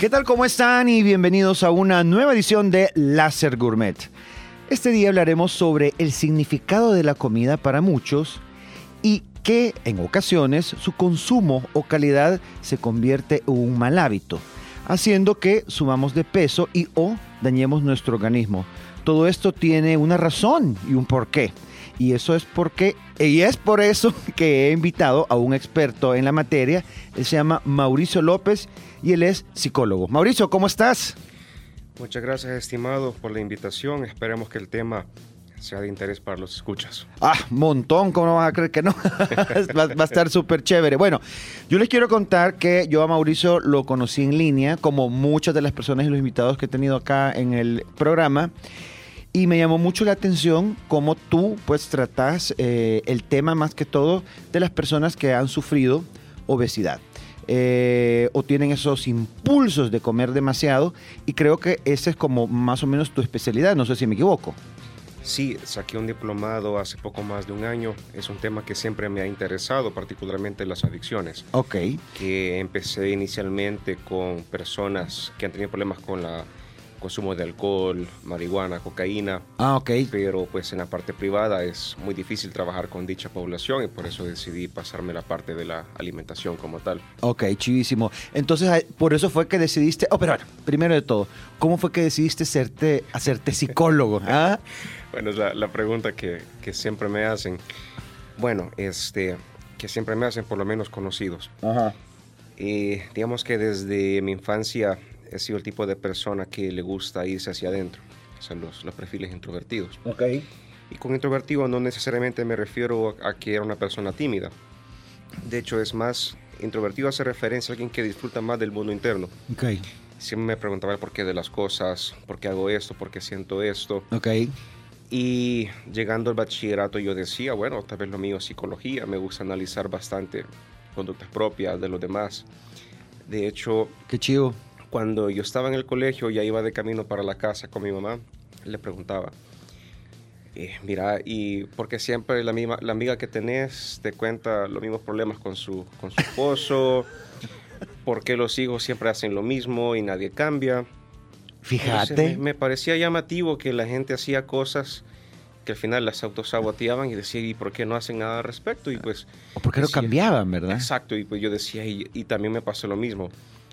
¿Qué tal? ¿Cómo están? Y bienvenidos a una nueva edición de Láser Gourmet. Este día hablaremos sobre el significado de la comida para muchos y que en ocasiones su consumo o calidad se convierte en un mal hábito, haciendo que sumamos de peso y o dañemos nuestro organismo. Todo esto tiene una razón y un porqué. Y eso es porque, y es por eso que he invitado a un experto en la materia. Él se llama Mauricio López y él es psicólogo. Mauricio, ¿cómo estás? Muchas gracias, estimado, por la invitación. Esperemos que el tema sea de interés para los escuchas. Ah, montón, ¿cómo no vas a creer que no? va, va, a estar súper chévere. Bueno, yo les quiero contar que yo a Mauricio lo conocí en línea, como muchas de las personas y los invitados que he tenido acá en el programa. Y me llamó mucho la atención cómo tú pues tratas eh, el tema más que todo de las personas que han sufrido obesidad. Eh, o tienen esos impulsos de comer demasiado y creo que esa es como más o menos tu especialidad, no sé si me equivoco. Sí, saqué un diplomado hace poco más de un año. Es un tema que siempre me ha interesado, particularmente las adicciones. Ok. Que empecé inicialmente con personas que han tenido problemas con la consumo de alcohol, marihuana, cocaína. Ah, ok. Pero pues en la parte privada es muy difícil trabajar con dicha población y por eso decidí pasarme la parte de la alimentación como tal. Ok, chivísimo. Entonces, por eso fue que decidiste, oh, pero bueno, primero de todo, ¿cómo fue que decidiste hacerte psicólogo? ¿Ah? bueno, es la, la pregunta que, que, siempre me hacen. Bueno, este, que siempre me hacen por lo menos conocidos. Ajá. Y digamos que desde mi infancia he sido el tipo de persona que le gusta irse hacia adentro, o sea, los, los perfiles introvertidos. Ok. Y con introvertido no necesariamente me refiero a que era una persona tímida. De hecho, es más, introvertido hace referencia a alguien que disfruta más del mundo interno. Ok. Siempre me preguntaba el porqué de las cosas, por qué hago esto, por qué siento esto. Ok. Y llegando al bachillerato yo decía, bueno, tal vez lo mío es psicología, me gusta analizar bastante conductas propias de los demás. De hecho... Qué chido cuando yo estaba en el colegio, ya iba de camino para la casa con mi mamá, le preguntaba, eh, mira, y porque siempre la, misma, la amiga que tenés te cuenta los mismos problemas con su, con su esposo, porque los hijos siempre hacen lo mismo y nadie cambia. Fíjate. Entonces, me, me, parecía llamativo que la gente hacía cosas que al final las autosaboteaban y decía, ¿y por qué no hacen nada al respecto? Y pues... O porque no cambiaban, ¿verdad? Exacto, y pues yo decía, y, y también me pasó lo mismo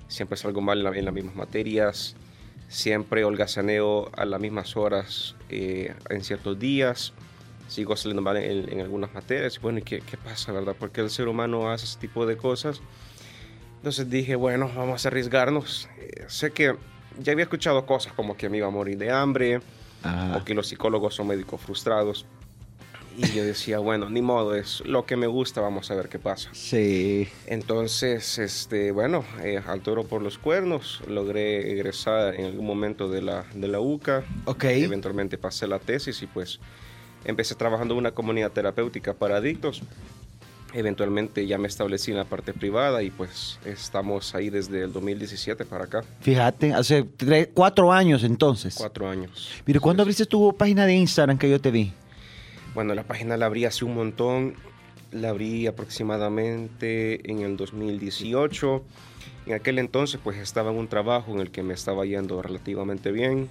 siempre salgo mal en, la, en las mismas materias, siempre holgazaneo a las mismas horas eh, en ciertos días, sigo saliendo mal en, en algunas materias. Bueno, ¿y qué, qué, pasa, verdad? Porque el ser humano hace ese tipo de cosas. Entonces dije, bueno, vamos a arriesgarnos. Eh, sé que ya había escuchado cosas como que me iba a morir de hambre o que los psicólogos son médicos frustrados. Y yo decía, bueno, ni modo, es lo que me gusta, vamos a ver qué pasa. Sí. Entonces, este, bueno, eh, al toro por los cuernos, logré egresar en algún momento de la, de la UCA. Ok. Eventualmente pasé la tesis y pues empecé trabajando en una comunidad terapéutica para adictos. Eventualmente ya me establecí en la parte privada y pues estamos ahí desde el 2017 para acá. Fíjate, hace tres, cuatro años entonces. Cuatro años. Pero ¿cuándo abriste tu página de Instagram que yo te vi? Bueno, la página la abrí hace un montón. La abrí aproximadamente en el 2018. En aquel entonces pues estaba en un trabajo en el que me estaba yendo relativamente bien.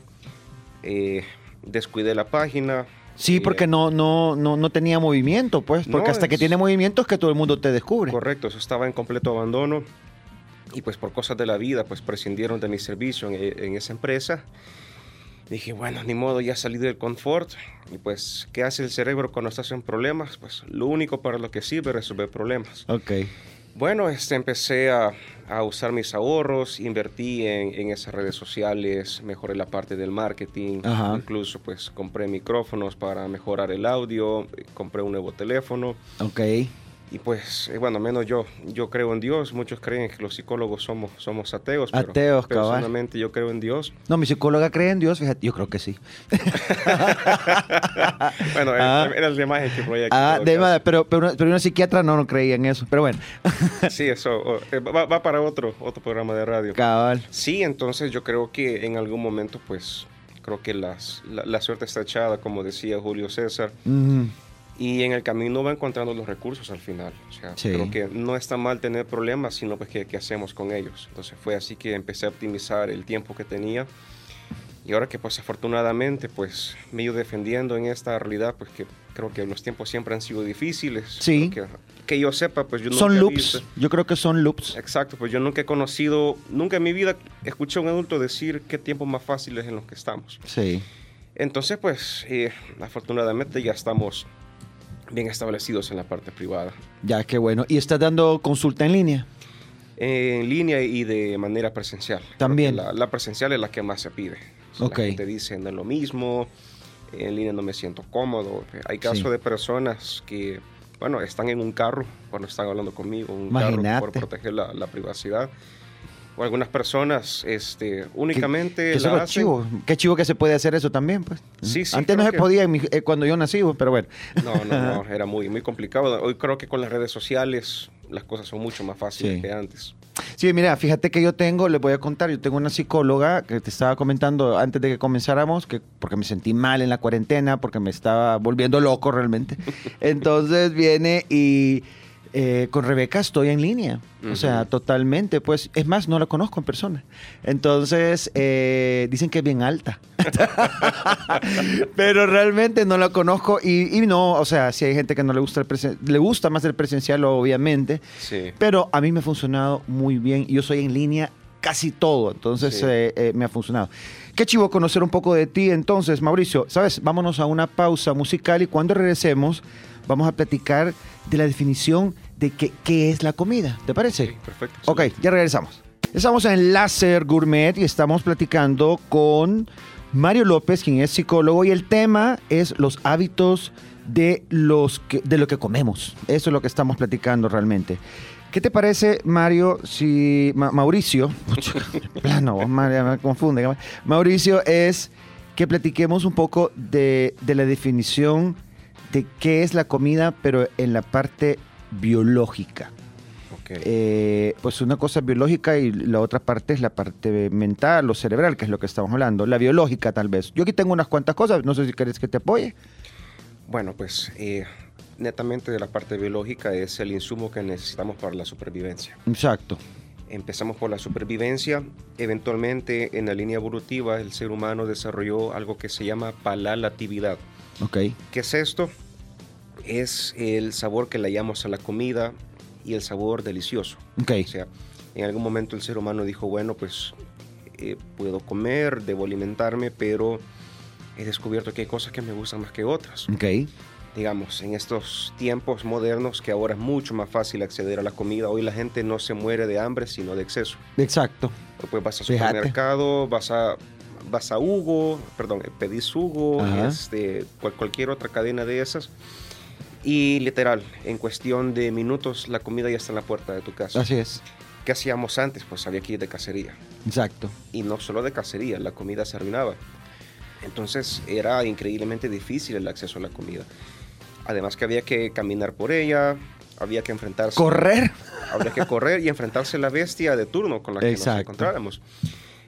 Eh, descuidé la página. Sí, porque no, no, no, no tenía movimiento, pues. Porque No, hasta que es- tiene movimiento es que todo el mundo te descubre. Correcto, eso estaba en completo abandono. Y pues por cosas de la vida, pues prescindieron de mi servicio en, en esa empresa. Dije, bueno, ni modo, ya salí del confort. Y pues, ¿qué hace el cerebro cuando estás en problemas? Pues lo único para lo que sirve es resolver problemas. Ok. Bueno, este, empecé a, a usar mis ahorros, invertí en, en esas redes sociales, mejoré la parte del marketing, Ajá. incluso pues compré micrófonos para mejorar el audio, compré un nuevo teléfono Ok. Y pues, eh, bueno, menos yo, yo creo en Dios, muchos creen que los psicólogos somos, somos ateos, pero Ateos, cabal. personalmente yo creo en Dios. No, mi psicóloga cree en Dios, fíjate, yo creo que sí. bueno, Ah. era la imagen que proyecté. Ah, en todo de verdad, pero, pero, pero una psiquiatra no, no creía en eso. Pero bueno, Sí, eso eh, va, va para otro, otro programa de radio. cabal. Sí, entonces yo creo que en algún momento, pues, creo que las, la, la suerte está echada, como decía Julio César. Ujú. Y en el camino va encontrando los recursos al final. O sea, Sí. creo que no está mal tener problemas, sino pues qué, hacemos con ellos. Entonces fue así que empecé a optimizar el tiempo que tenía y ahora que pues afortunadamente pues me he ido defendiendo en esta realidad, pues que creo que los tiempos siempre han sido difíciles. Sí. Que, que yo sepa, pues yo Son nunca loops. visto- Yo creo que son loops. Exacto, pues yo nunca he conocido, nunca en mi vida escuché a un adulto decir qué tiempos más fáciles en los que estamos. Sí. Entonces, pues, eh, afortunadamente ya estamos bien establecidos en la parte privada. Ya, qué bueno. ¿Y estás dando consulta en línea? En línea y de manera presencial. También. La, la presencial es la que más se pide. O sea, Ok. La gente dice, no es lo mismo, en línea no me siento cómodo. Hay casos Sí. de personas que, bueno, están en un carro cuando están hablando conmigo, un Imagínate. carro por proteger la, la privacidad. O algunas personas este, únicamente Que eso la es hacen- chivo. Qué chivo que se puede hacer eso también, pues. Sí, sí, Antes no se que- podía mi- eh, cuando yo nací, pero bueno. No, no, no, era muy, muy complicado. Hoy creo que con las redes sociales las cosas son mucho más fáciles Sí. que antes. Sí, mira, fíjate que yo tengo, les voy a contar, yo tengo una psicóloga que te estaba comentando antes de que comenzáramos, que porque me sentí mal en la cuarentena, porque me estaba volviendo loco realmente. Entonces viene y eh, con Rebeca estoy en línea. O sea, totalmente, pues, es más, no la conozco en persona. Entonces, eh, dicen que es bien alta. Pero realmente no la conozco y, y no, o sea, si hay gente que no le gusta el le gusta más el presencial, obviamente. Sí. Pero a mí me ha funcionado muy bien. Yo soy en línea casi todo, entonces Sí. eh, me ha funcionado. Qué chivo conocer un poco de ti entonces, Mauricio. Sabes, vámonos a una pausa musical y cuando regresemos vamos a platicar de la definición de qué, qué es la comida. ¿Te parece? Sí, perfecto. Ok, ya regresamos. Estamos en Láser Gourmet y estamos platicando con Mario López, quien es psicólogo, y el tema es los hábitos de, los que- de lo que comemos. Eso es lo que estamos platicando realmente. ¿Qué te parece, Mario, si Ma- Mauricio, plano, Mario, me confunde, Mauricio, es que platiquemos un poco de, de la definición de qué es la comida, pero en la parte biológica. Ok. Eh, pues una cosa biológica y la otra parte es la parte mental o cerebral, que es lo que estamos hablando. La biológica, tal vez. Yo aquí tengo unas cuantas cosas, no sé si quieres que te apoye. Bueno, pues eh, netamente de la parte biológica es el insumo que necesitamos para la supervivencia. Exacto. Empezamos por la supervivencia. Eventualmente, en la línea evolutiva, el ser humano desarrolló algo que se llama palalatividad. Ok. ¿Qué es esto? Es el sabor que le hallamos a la comida y el sabor delicioso. Ok. O sea, en algún momento el ser humano dijo, bueno, pues eh, puedo comer, debo alimentarme, pero he descubierto que hay cosas que me gustan más que otras. Ok. Digamos, en estos tiempos modernos que ahora es mucho más fácil acceder a la comida, hoy la gente no se muere de hambre, sino de exceso. Exacto. Pues vas al Fíjate. supermercado, vas a, vas a Hugo, perdón, pedís Hugo, Ajá. este, cual- cualquier otra cadena de esas. Y literal, en cuestión de minutos, la comida ya está en la puerta de tu casa. Así es. ¿Qué hacíamos antes? Pues había que ir de cacería. Exacto. Y no solo de cacería, la comida se arruinaba. Entonces era increíblemente difícil el acceso a la comida. Además que había que caminar por ella, había que enfrentarse, Correr. había que correr y enfrentarse a la bestia de turno con la que Exacto. nos encontráramos.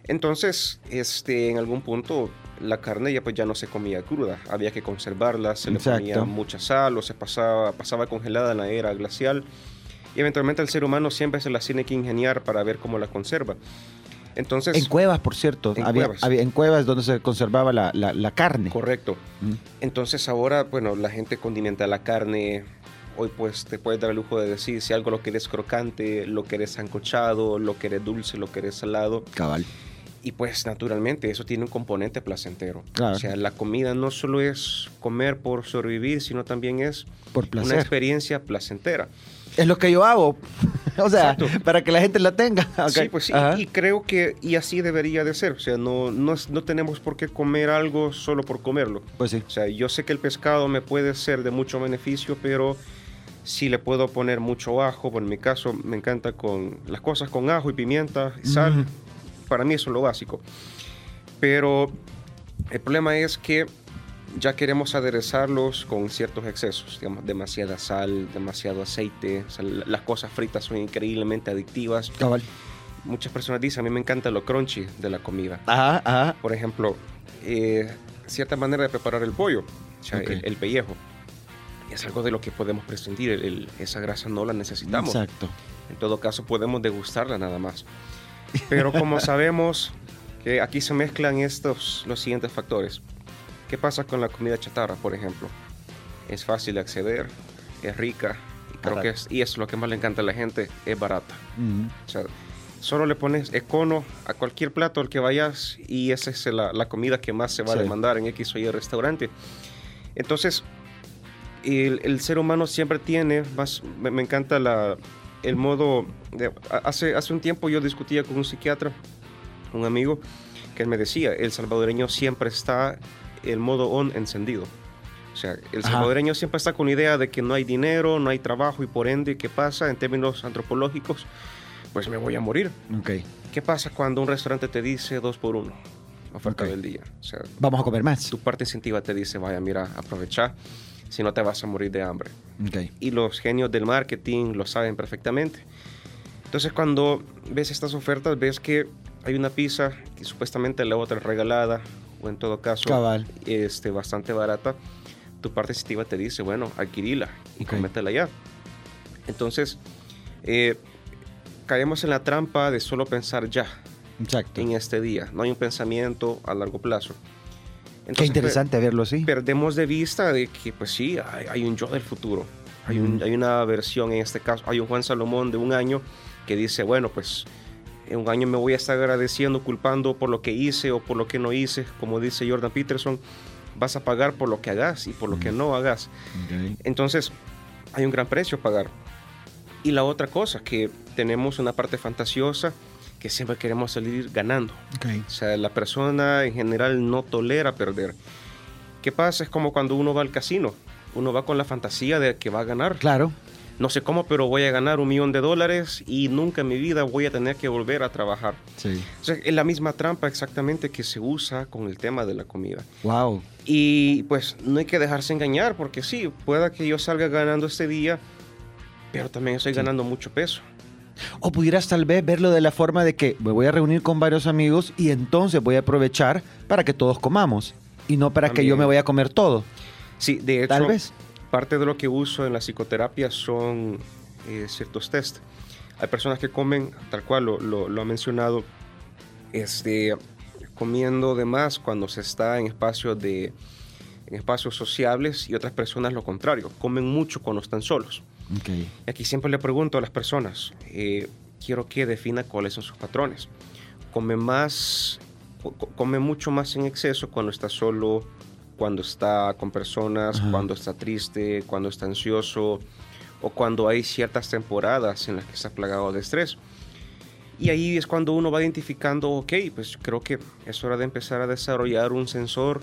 Entonces, este, en algún punto la carne ya pues ya no se comía cruda, había que conservarla, se le Exacto. ponía mucha sal o se pasaba, pasaba congelada en la era glacial y eventualmente el ser humano siempre se las tiene que ingeniar para ver cómo la conserva. Entonces, En cuevas, por cierto. En había, cuevas. había- en cuevas donde se conservaba la, la- la carne. correcto. Mm. Entonces ahora, bueno, la gente condimenta la carne. Hoy pues te puedes dar el lujo de decir si algo lo querés crocante, lo querés sancochado, lo querés dulce, lo querés salado. Cabal. Y pues naturalmente eso tiene un componente placentero. Claro. O sea, la comida no solo es comer por sobrevivir, sino también es Por una experiencia placentera. Es lo que yo hago. o sea, Exacto. para que la gente la tenga. Ok. Sí, pues sí, Ajá. y creo que y así debería de ser. O sea, no, no, no tenemos por qué comer algo solo por comerlo. Pues sí. O sea, yo sé que el pescado me puede ser de mucho beneficio, pero si le puedo poner mucho ajo, bueno, en mi caso me encanta con las cosas con ajo y pimienta y sal. Ujú. Para mí eso es lo básico. Pero el problema es que ya queremos aderezarlos con ciertos excesos, digamos, demasiada sal, demasiado aceite. O sea, la- las cosas fritas son increíblemente adictivas. Cabal. Muchas personas dicen, a mí me encanta lo crunchy de la comida. Ajá, ajá. Por ejemplo, eh, cierta manera de preparar el pollo, o sea, Ok. el, el pellejo. es algo de lo que podemos prescindir. El- esa grasa no la necesitamos. Exacto. En todo caso, podemos degustarla nada más. Pero como sabemos que aquí se mezclan estos los siguientes factores. ¿Qué pasa con la comida chatarra, por ejemplo? Es fácil de acceder, es rica, y creo que es, y es lo que más le encanta a la gente, es barata. Mm. O sea, solo le pones econo a cualquier plato al que vayas y esa es la, la comida que más se va Sí. a demandar en X o Y restaurante. Entonces, el, el ser humano siempre tiene, más, me, me encanta la, el modo, de- hace, hace un tiempo yo discutía con un psiquiatra, un amigo, que me decía, el salvadoreño siempre está el modo on encendido. O sea, el Ajá. salvadoreño siempre está con la idea de que no hay dinero, no hay trabajo y por ende, ¿qué pasa en términos antropológicos? Pues me voy a morir. Ok. ¿Qué pasa cuando un restaurante te dice dos por uno? Oferta Ok. del día. O sea, Vamos a comer más. tu parte instintiva te dice, vaya, mira, aprovecha, si no te vas a morir de hambre. Ok. Y los genios del marketing lo saben perfectamente. Entonces, cuando ves estas ofertas, ves que hay una pizza que supuestamente la otra es regalada, o en todo caso, Cabal. este, bastante barata. Tu parte instintiva te dice, bueno, adquirila y Ok. cométela ya. Entonces, eh, caemos en la trampa de solo pensar ya Exacto. en este día. No hay un pensamiento a largo plazo. Qué Entonces, interesante verlo así. per- perdemos de vista de que, pues sí, hay, hay un yo del futuro. Hay, un- hay una versión en este caso. Hay un Juan Salomón de un año que dice, bueno, pues en un año me voy a estar agradeciendo, culpando por lo que hice o por lo que no hice. Como dice Jordan Peterson, vas a pagar por lo que hagas y por lo que no hagas. Ok. Entonces, hay un gran precio a pagar. Y la otra cosa, que tenemos una parte fantasiosa que siempre queremos salir ganando. Ok. O sea, la persona en general no tolera perder. ¿Qué pasa? Es como cuando uno va al casino. Uno va con la fantasía de que va a ganar. Claro. No sé cómo, pero voy a ganar un millón de dólares y nunca en mi vida voy a tener que volver a trabajar. Sí. O sea, es la misma trampa exactamente que se usa con el tema de la comida. Wow. Y pues no hay que dejarse engañar, porque sí, pueda que yo salga ganando este día, pero también estoy ganando mucho peso. O pudieras tal vez verlo de la forma de que me voy a reunir con varios amigos y entonces voy a aprovechar para que todos comamos y no para que También. yo me vaya a comer todo. Sí, de hecho, Tal vez. parte de lo que uso en la psicoterapia son eh, ciertos test. Hay personas que comen, tal cual lo, lo- lo ha mencionado, este, comiendo de más cuando se está en espacios, de, en espacios sociables y otras personas lo contrario, comen mucho cuando están solos. Ok. Y aquí siempre le pregunto a las personas, eh, quiero que defina cuáles son sus patrones. Come más, co- co- come mucho más en exceso cuando está solo, cuando está con personas, Ajá. cuando está triste, cuando está ansioso o cuando hay ciertas temporadas en las que está plagado de estrés. Y ahí es cuando uno va identificando, ok, pues creo que es hora de empezar a desarrollar un sensor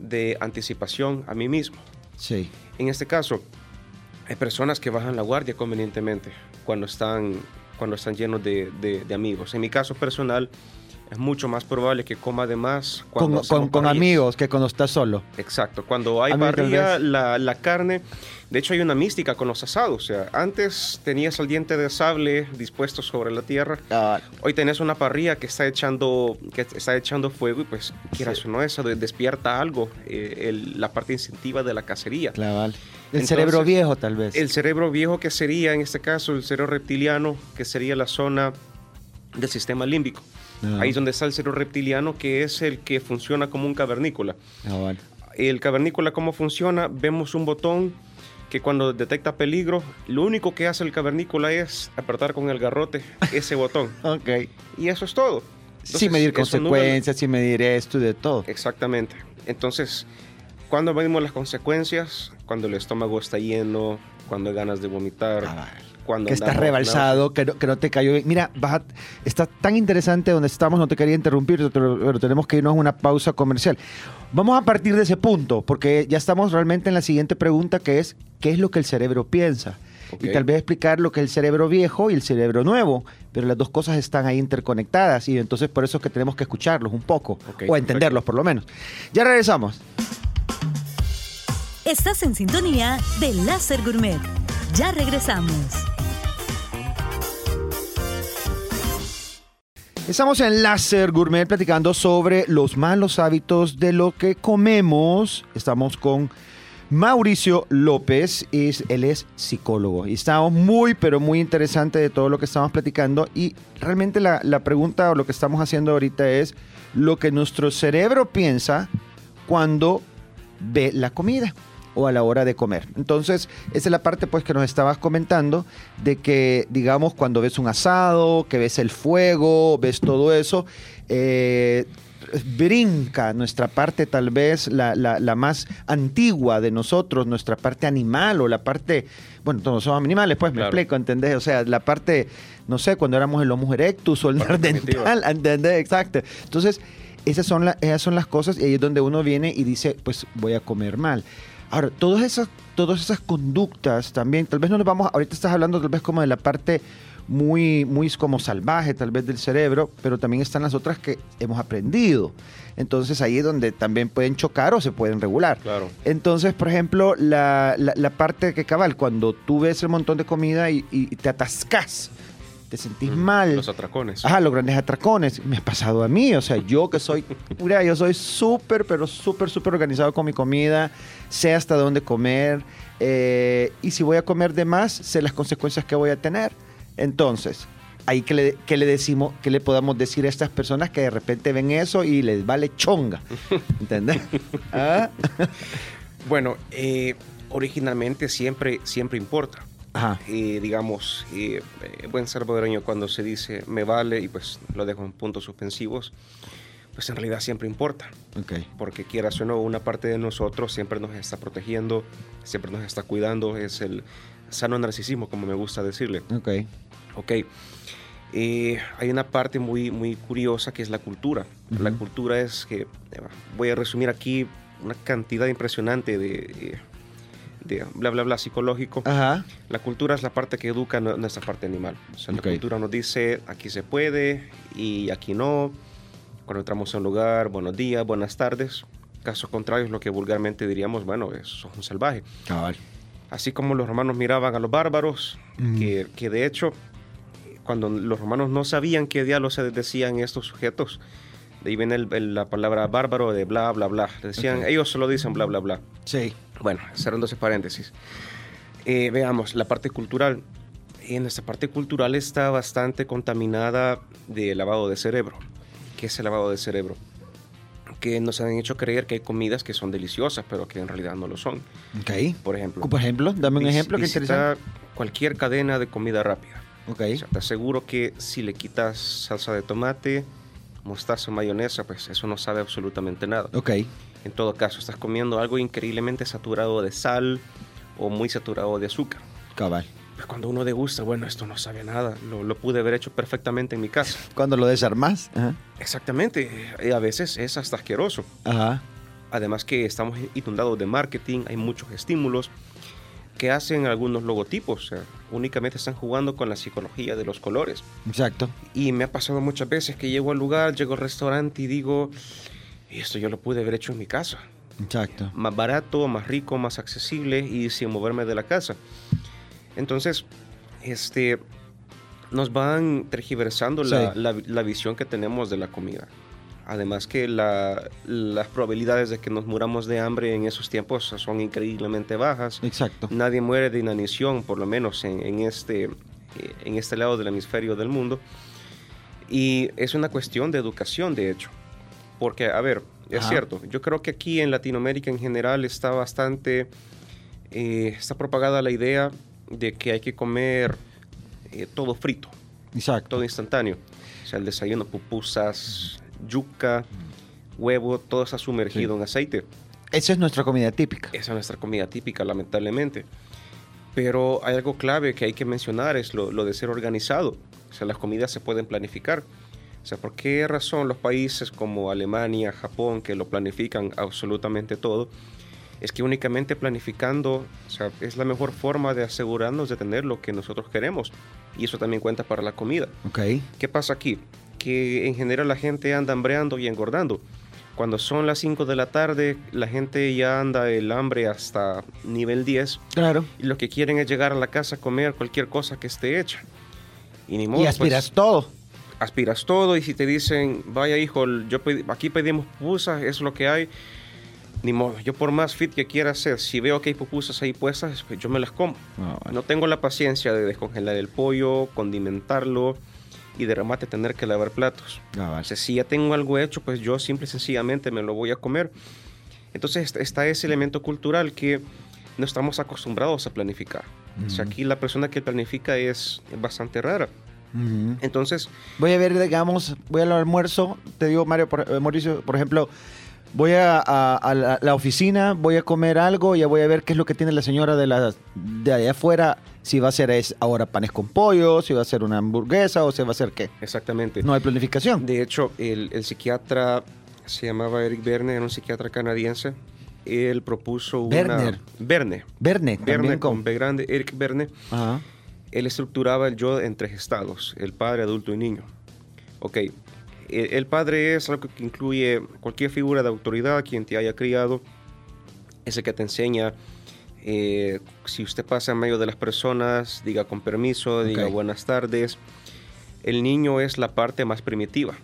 de anticipación a mí mismo. Sí. En este caso, hay personas que bajan la guardia convenientemente cuando están, cuando están llenos de, de- de amigos. En mi caso personal, es mucho más probable que coma de más Con, cuando con, con parrillas. amigos que cuando estás solo. Exacto, cuando hay parrilla, la, la carne, de hecho hay una mística con los asados, o sea, antes tenías al diente de sable dispuesto sobre la tierra, hoy tenés una parrilla que está echando, que está echando fuego y pues quieras Sí. o no, eso de- despierta algo, eh, el- la parte instintiva de la cacería. Claval. El Entonces, cerebro viejo, tal vez. El cerebro viejo que sería, en este caso, el cerebro reptiliano, que sería la zona del sistema límbico. Ajá. Ahí es donde está el cerebro reptiliano, que es el que funciona como un cavernícola. Cabal. El cavernícola, ¿cómo funciona? Vemos un botón que cuando detecta peligro, lo único que hace el cavernícola es apretar con el garrote ese botón. Ok. Y eso es todo. sin medir consecuencias, sin medir esto y de todo. Exactamente. Entonces, cuando medimos las consecuencias? Cuando el estómago está lleno, cuando hay ganas de vomitar, Cabal. cuando que estás rebalsado, que no, que no te cayó bien. Mira, está tan interesante donde estamos, no te quería interrumpir, pero, tenemos que irnos a una pausa comercial. Vamos a partir de ese punto, porque ya estamos realmente en la siguiente pregunta, que es, ¿qué es lo que el cerebro piensa? Ok. Y tal vez explicar lo que es el cerebro viejo y el cerebro nuevo, pero las dos cosas están ahí interconectadas y entonces por eso es que tenemos que escucharlos un poco, o entenderlos perfecto. por lo menos. Ya regresamos. Estás en sintonía de Láser Gourmet. Ya regresamos. Estamos en Láser Gourmet platicando sobre los malos hábitos de lo que comemos. Estamos con Mauricio López, es, él es psicólogo y estamos muy, pero muy interesante de todo lo que estamos platicando y realmente la, la pregunta o lo que estamos haciendo ahorita es lo que nuestro cerebro piensa cuando ve la comida o a la hora de comer. Entonces, esa es la parte pues que nos estabas comentando de que, digamos, cuando ves un asado, que ves el fuego, ves todo eso, eh, brinca nuestra parte tal vez la, la- la más antigua de nosotros, nuestra parte animal o la parte, bueno, todos somos animales, pues me Claro. explico, ¿entendés? O sea, la parte, no sé, cuando éramos el Homo erectus o el neandertal, ¿entendés? Exacto. Entonces, esas son, la- esas son las cosas y ahí es donde uno viene y dice, pues voy a comer mal. Ahora, todas esas, todas esas conductas también, tal vez no nos vamos, ahorita estás hablando tal vez como de la parte muy, muy como salvaje tal vez del cerebro, pero también están las otras que hemos aprendido. Entonces ahí es donde también pueden chocar o se pueden regular. Claro. Entonces, por ejemplo, la, la- la parte que cabal, cuando tú ves el montón de comida y, y te atascas, te sentís Mm, mal. Los atracones. Ajá, los grandes atracones. Me ha pasado a mí. O sea, yo que soy, mira, yo soy súper, pero súper, súper organizado con mi comida. Sé hasta dónde comer. eh, y si voy a comer de más, sé las consecuencias que voy a tener. Entonces, ahí que le, que le decimos, que le podamos decir a estas personas que de repente ven eso y les vale chonga. ¿Entendés? ¿Ah? Bueno, eh, originalmente siempre, siempre importa. Ajá. Eh, digamos, eh, buen salvadoreño cuando se dice me vale y pues lo dejo en puntos suspensivos, pues en realidad siempre importa. Ok. Porque quieras o no, una parte de nosotros siempre nos está protegiendo, siempre nos está cuidando, es el sano narcisismo, como me gusta decirle. Ok. Ok. Eh, hay una parte muy, muy curiosa que es la cultura. La Ujú. cultura es que, eh, voy a resumir aquí una cantidad impresionante de, eh, de bla, bla, bla psicológico. Ajá. La cultura es la parte que educa nu- nuestra parte animal. O sea, la cultura nos dice aquí se puede y aquí no. Cuando entramos a un lugar, buenos días, buenas tardes. Caso contrario es lo que vulgarmente diríamos, bueno, es un salvaje. Cabal. Así como los romanos miraban a los bárbaros, Mm. que, que de hecho, cuando los romanos no sabían qué diablos se decían estos sujetos, de ahí viene el- el- la palabra bárbaro de bla, bla, bla. Decían, Ok. ellos solo dicen bla, bla, bla. Sí. Bueno, cerrándose paréntesis. Eh, veamos, la parte cultural. En esta parte cultural está bastante contaminada de lavado de cerebro. ¿Qué es el lavado de cerebro? Que nos han hecho creer que hay comidas que son deliciosas, pero que en realidad no lo son. Ok. Por ejemplo, Por ejemplo, dame un ejemplo que interesante. cualquier cadena de comida rápida. Ok. O sea, te aseguro que si le quitas salsa de tomate, mostaza, mayonesa, pues eso no sabe absolutamente nada. Ok. En todo caso, estás comiendo algo increíblemente saturado de sal o muy saturado de azúcar. Cabal. Pues cuando uno degusta, bueno, esto no sabe a nada. Lo, lo pude haber hecho perfectamente en mi casa. Cuando lo desarmas. Ajá. Exactamente. eh, A veces es hasta asqueroso. Ajá. Además que estamos inundados de marketing, hay muchos estímulos que hacen algunos logotipos. O sea, únicamente están jugando con la psicología de los colores. Exacto. Y me ha pasado muchas veces que llego al lugar, llego al restaurante y digo, esto yo lo pude haber hecho en mi casa. Exacto. Más barato, más rico, más accesible y sin moverme de la casa. Entonces, este, nos van tergiversando la, Sí. la- la visión que tenemos de la comida. Además que la- las probabilidades de que nos muramos de hambre en esos tiempos son increíblemente bajas. Exacto. Nadie muere de inanición, por lo menos en, en este, eh, en este lado del hemisferio del mundo. Y es una cuestión de educación, de hecho. Porque, a ver, es Ajá. cierto, yo creo que aquí en Latinoamérica en general está bastante, eh, está propagada la idea de que hay que comer eh, todo frito, Exacto. todo instantáneo. O sea, el desayuno, pupusas, yuca, huevo, todo está sumergido Sí. en aceite. Esa es nuestra comida típica. Esa es nuestra comida típica, lamentablemente. Pero hay algo clave que hay que mencionar, es lo, lo de ser organizado. O sea, las comidas se pueden planificar. O sea, ¿por qué razón los países como Alemania, Japón, que lo planifican absolutamente todo, es que únicamente planificando, o sea, es la mejor forma de asegurarnos de tener lo que nosotros queremos. Y eso también cuenta para la comida. Ok. ¿Qué pasa aquí? Que en general la gente anda hambreando y engordando. Cuando son las 5 de la tarde, la gente ya anda el hambre hasta nivel 10 Claro. y lo que quieren es llegar a la casa a comer cualquier cosa que esté hecha. Y ni modo, y pues, aspiras todo. Aspiras todo y si te dicen, vaya hijo, yo pedi- aquí pedimos pupusas, es lo que hay, ni modo. Yo por más fit que quiera hacer, si veo que hay pupusas ahí puestas, pues yo me las como. Ah, vale. No tengo la paciencia de descongelar el pollo, condimentarlo y de remate tener que lavar platos. Ah, vale. Sea, si ya tengo algo hecho, pues yo simple y sencillamente me lo voy a comer. Entonces est- está ese elemento cultural que no estamos acostumbrados a planificar. O sea, aquí la persona que planifica es bastante rara. Ujú. Entonces, Voy a ver, digamos, voy al almuerzo, te digo, Mario, por, eh, Mauricio, por ejemplo, voy a, a- a la, la oficina, voy a comer algo, ya voy a ver qué es lo que tiene la señora de, la, de allá afuera, si va a ser es ahora panes con pollo, si va a ser una hamburguesa o si va a ser qué. exactamente. No hay planificación. De hecho, el, el psiquiatra se llamaba Eric Verne, era un psiquiatra canadiense. Él propuso una... Werner. Verne. Verne, también Verne con con... B grande, Eric Verne. Ajá. Él estructuraba el yo en tres estados, el padre, adulto y niño. Ok, el, el padre es algo que incluye cualquier figura de autoridad, quien te haya criado, es el que te enseña, eh, si usted pasa en medio de las personas, diga con permiso, diga buenas tardes. El niño es la parte más primitiva,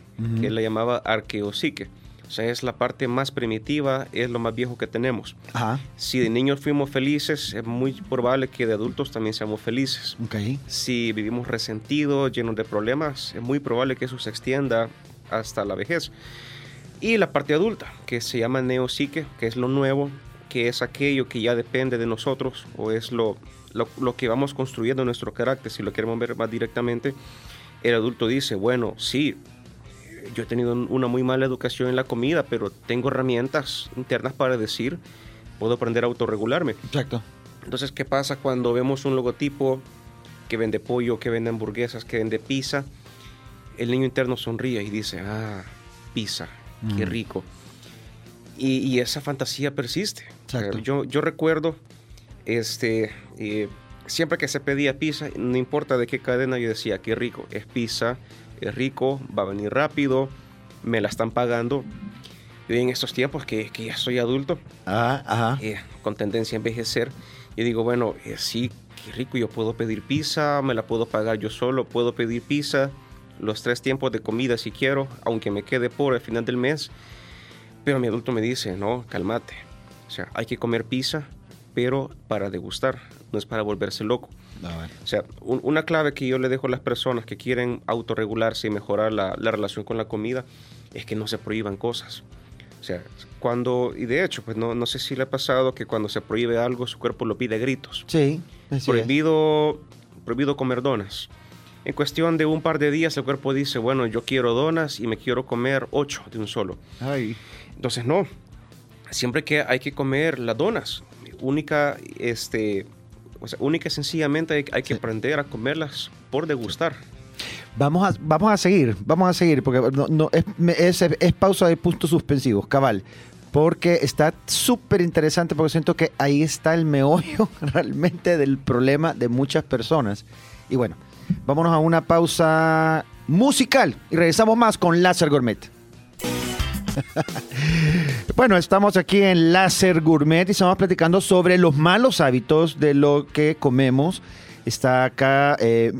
que él la llamaba arqueopsique. O sea, es la parte más primitiva, es lo más viejo que tenemos. Ajá. Si de niños fuimos felices, es muy probable que de adultos también seamos felices. Ok. Si vivimos resentidos, llenos de problemas, es muy probable que eso se extienda hasta la vejez. Y la parte adulta, que se llama neopsique, que es lo nuevo, que es aquello que ya depende de nosotros o es lo, lo, lo que vamos construyendo en nuestro carácter, si lo queremos ver más directamente. El adulto dice, bueno, sí, yo he tenido una muy mala educación en la comida, pero tengo herramientas internas para decir, puedo aprender a autorregularme. Exacto. Entonces, ¿qué pasa cuando vemos un logotipo que vende pollo, que vende hamburguesas, que vende pizza? El niño interno sonríe y dice, ah, pizza, qué Mm. rico. Y, y esa fantasía persiste. Exacto. yo, yo recuerdo, este, eh, siempre que se pedía pizza, no importa de qué cadena, yo decía, qué rico, es pizza, es rico, va a venir rápido, me la están pagando. Y en estos tiempos que, que ya soy adulto, Ajá, ajá. eh, con tendencia a envejecer. Y digo, bueno, eh, sí, qué rico, yo puedo pedir pizza, me la puedo pagar yo solo, puedo pedir pizza, los tres tiempos de comida si quiero, aunque me quede por al final del mes. Pero mi adulto me dice, no, cálmate. O sea, hay que comer pizza, pero para degustar, no es para volverse loco. O sea, un- una clave que yo le dejo a las personas que quieren autorregularse y mejorar la, la relación con la comida es que no se prohíban cosas. O sea, cuando, y de hecho, pues no, no sé si le ha pasado que cuando se prohíbe algo, su cuerpo lo pide a gritos. Sí. así es. Prohibido, prohibido comer donas. En cuestión de un par de días, el cuerpo dice, bueno, yo quiero donas y me quiero comer ocho de un solo. Ay. Entonces, no. Siempre que hay que comer las donas. Única, este, o sea, única y sencillamente hay, hay que Sí. aprender a comerlas por degustar. Vamos a, vamos a seguir, vamos a seguir, porque no, no, es, me- es, es pausa de puntos suspensivos, cabal. Porque está súper interesante, porque siento que ahí está el meollo realmente del problema de muchas personas. Y bueno, vámonos a una pausa musical y regresamos más con Láser Gourmet. Bueno, estamos aquí en Láser Gourmet y estamos platicando sobre los malos hábitos de lo que comemos. Está acá eh,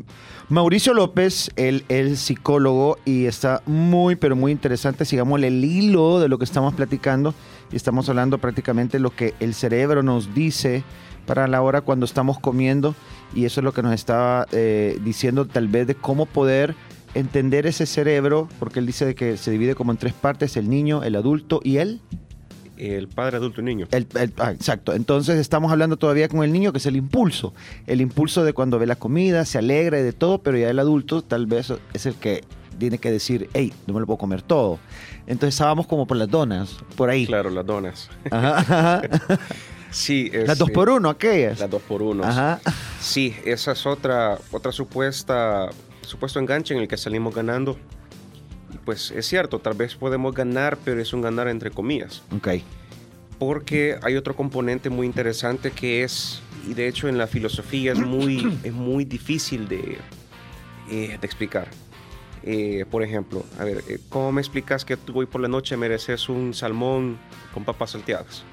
Mauricio López, el, psicólogo, y está muy, pero muy interesante. Sigamos el hilo de lo que estamos platicando estamos hablando prácticamente lo que el cerebro nos dice para la hora cuando estamos comiendo y eso es lo que nos estaba eh, diciendo tal vez de cómo poder entender ese cerebro, porque él dice que se divide como en tres partes, el niño, el adulto y el... El padre, adulto y niño. el- el- ah, exacto, entonces estamos hablando todavía con el niño, que es el impulso, el impulso de cuando ve la comida, se alegra y de todo, pero ya el adulto tal vez es el que tiene que decir, hey, no me lo puedo comer todo. Entonces estábamos como por las donas, por ahí. Claro, las donas. Ajá, ajá. Sí, Las dos por uno, aquellas. Las dos por uno. Ajá. Sí, esa es otra, otra supuesta, supuesto enganche en el que salimos ganando. Pues es cierto, tal vez podemos ganar, pero es un ganar entre comillas. Ok. Porque hay otro componente muy interesante que es, y de hecho en la filosofía es muy, es muy difícil de, eh, de explicar. Eh, por ejemplo, a ver, eh, ¿cómo me explicas que tú hoy por la noche mereces un salmón con papas salteadas?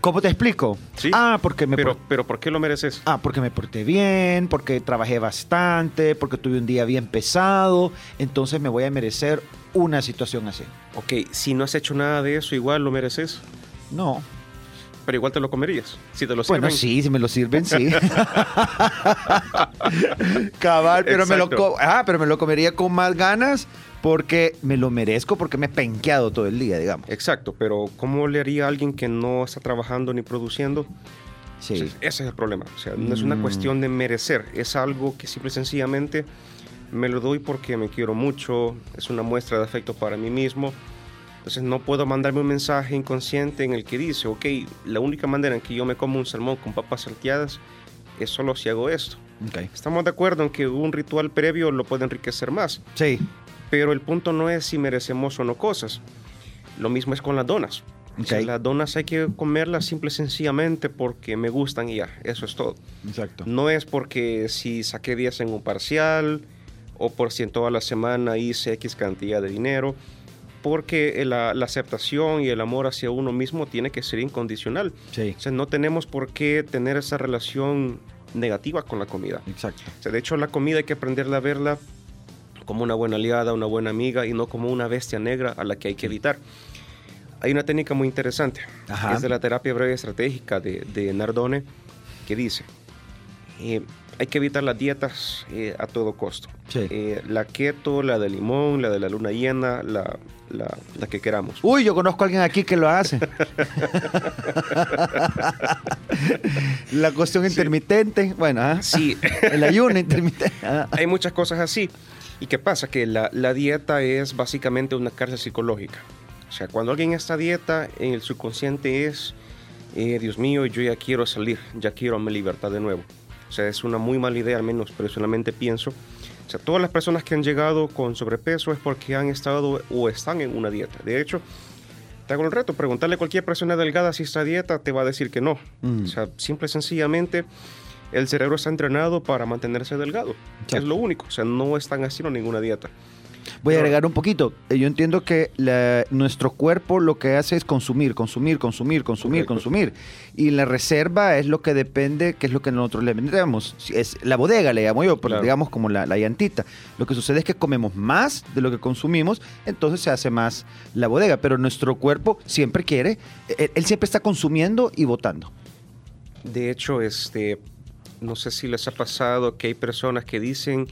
¿Cómo te explico? Sí. Ah, porque me Pero, por- pero ¿por qué lo mereces? Ah, porque me porté bien, porque trabajé bastante, porque tuve un día bien pesado, entonces me voy a merecer una situación así. Ok, si no has hecho nada de eso, igual lo mereces. No. Pero igual te lo comerías, si te lo sirven. Bueno, sí, si me lo sirven, sí. Cabal, pero me, lo co- ah, pero me lo comería con más ganas porque me lo merezco, porque me he penqueado todo el día, digamos. Exacto, pero ¿cómo le haría a alguien que no está trabajando ni produciendo? Sí. Ese es el problema. O sea, no es una Mm. cuestión de merecer, es algo que simple y sencillamente me lo doy porque me quiero mucho, es una muestra de afecto para mí mismo. Entonces no puedo mandarme un mensaje inconsciente en el que dice, ok, la única manera en que yo me como un salmón con papas salteadas es solo si hago esto. Ok. Estamos de acuerdo en que un ritual previo lo puede enriquecer más, Sí. pero el punto no es si merecemos o no cosas. Lo mismo es con las donas. O sea, Ok. las donas hay que comerlas simple y sencillamente porque me gustan y ya, eso es todo. Exacto. No es porque si saqué 10 en un parcial o por si en toda la semana hice X cantidad de dinero, porque la, la aceptación y el amor hacia uno mismo tiene que ser incondicional. Sí. O sea, no tenemos por qué tener esa relación negativa con la comida. Exacto. O sea, de hecho, la comida hay que aprenderla a verla como una buena aliada, una buena amiga y no como una bestia negra a la que hay que evitar. Hay una técnica muy interesante, Ajá. es de la terapia breve estratégica de, de Nardone, que dice, eh, hay que evitar las dietas eh, a todo costo. Sí. Eh, la keto, la de limón, la de la luna llena, la, la- la que queramos. Uy, yo conozco a alguien aquí que lo hace. la cuestión intermitente, bueno, ah, Sí, el ayuno intermitente. ah. hay muchas cosas así. ¿Y qué pasa? Que la, la dieta es básicamente una cárcel psicológica. O sea, cuando alguien está a dieta, en el subconsciente es, eh, Dios mío, yo ya quiero salir, ya quiero mi libertad de nuevo. O sea, es una muy mala idea, al menos personalmente pienso. O sea, todas las personas que han llegado con sobrepeso es porque han estado o están en una dieta. De hecho, te hago el reto, preguntarle a cualquier persona delgada si está dieta, te va a decir que no. Mm. O sea, simple y sencillamente el cerebro está entrenado para mantenerse delgado. Exacto. Es lo único. O sea, no están haciendo ninguna dieta. Voy a agregar un poquito. Eh, Yo entiendo que la- nuestro cuerpo lo que hace es consumir, consumir, consumir, consumir, Correcto. consumir. Y la reserva es lo que depende, que es lo que nosotros le vendemos. Si Es la bodega, le llamo yo, pero Claro. digamos como la, la llantita. Lo que sucede es que comemos más de lo que consumimos, entonces se hace más la bodega. Pero nuestro cuerpo siempre quiere, él, él siempre está consumiendo y botando. De hecho, este, no sé si les ha pasado que hay personas que dicen,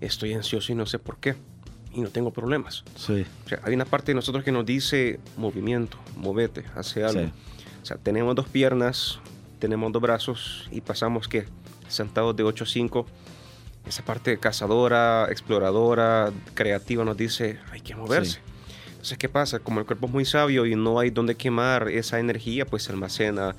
estoy ansioso y no sé por qué. Y no tengo problemas. Sí. O sea, hay una parte de nosotros que nos dice movimiento, movete, hace algo. Sí. O sea, tenemos dos piernas, tenemos dos brazos y pasamos que sentados de 8 a 5. Esa parte cazadora, exploradora, creativa nos dice, hay que moverse. Sí. Entonces, ¿qué pasa? Como el cuerpo es muy sabio y no hay donde quemar esa energía, pues se almacena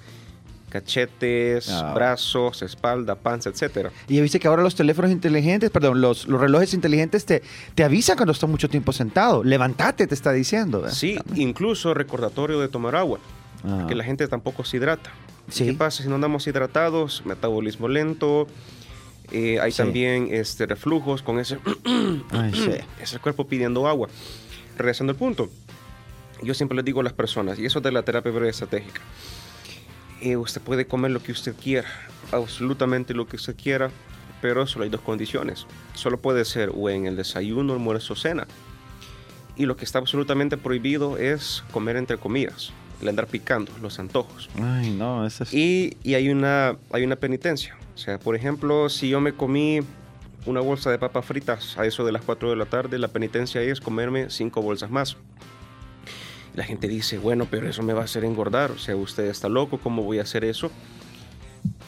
cachetes, Ah. brazos, espalda, panza, etcétera. Y viste que ahora los teléfonos inteligentes, perdón, los, los relojes inteligentes te, te avisan cuando estás mucho tiempo sentado. Levantate, te está diciendo. Sí, incluso recordatorio de tomar agua. Ah. que la gente tampoco se hidrata. Sí. ¿Qué pasa si no andamos hidratados? Metabolismo lento. eh, hay Sí. también este, reflujos con ese... Ay, sí. es el cuerpo pidiendo agua. Regresando al punto. Yo siempre les digo a las personas, y eso es de la terapia breve estratégica. Eh, usted puede comer lo que usted quiera, absolutamente lo que usted quiera, pero solo hay dos condiciones. Solo puede ser o en el desayuno, almuerzo, cena. Y lo que está absolutamente prohibido es comer entre comidas, el andar picando, los antojos. Ay, no, eso es... Y, y hay, una, hay una penitencia. O sea, por ejemplo, si yo me comí una bolsa de papas fritas a eso de las 4 de la tarde, la penitencia es comerme cinco bolsas más. La gente dice, bueno, pero eso me va a hacer engordar. O sea, usted está loco, ¿cómo voy a hacer eso?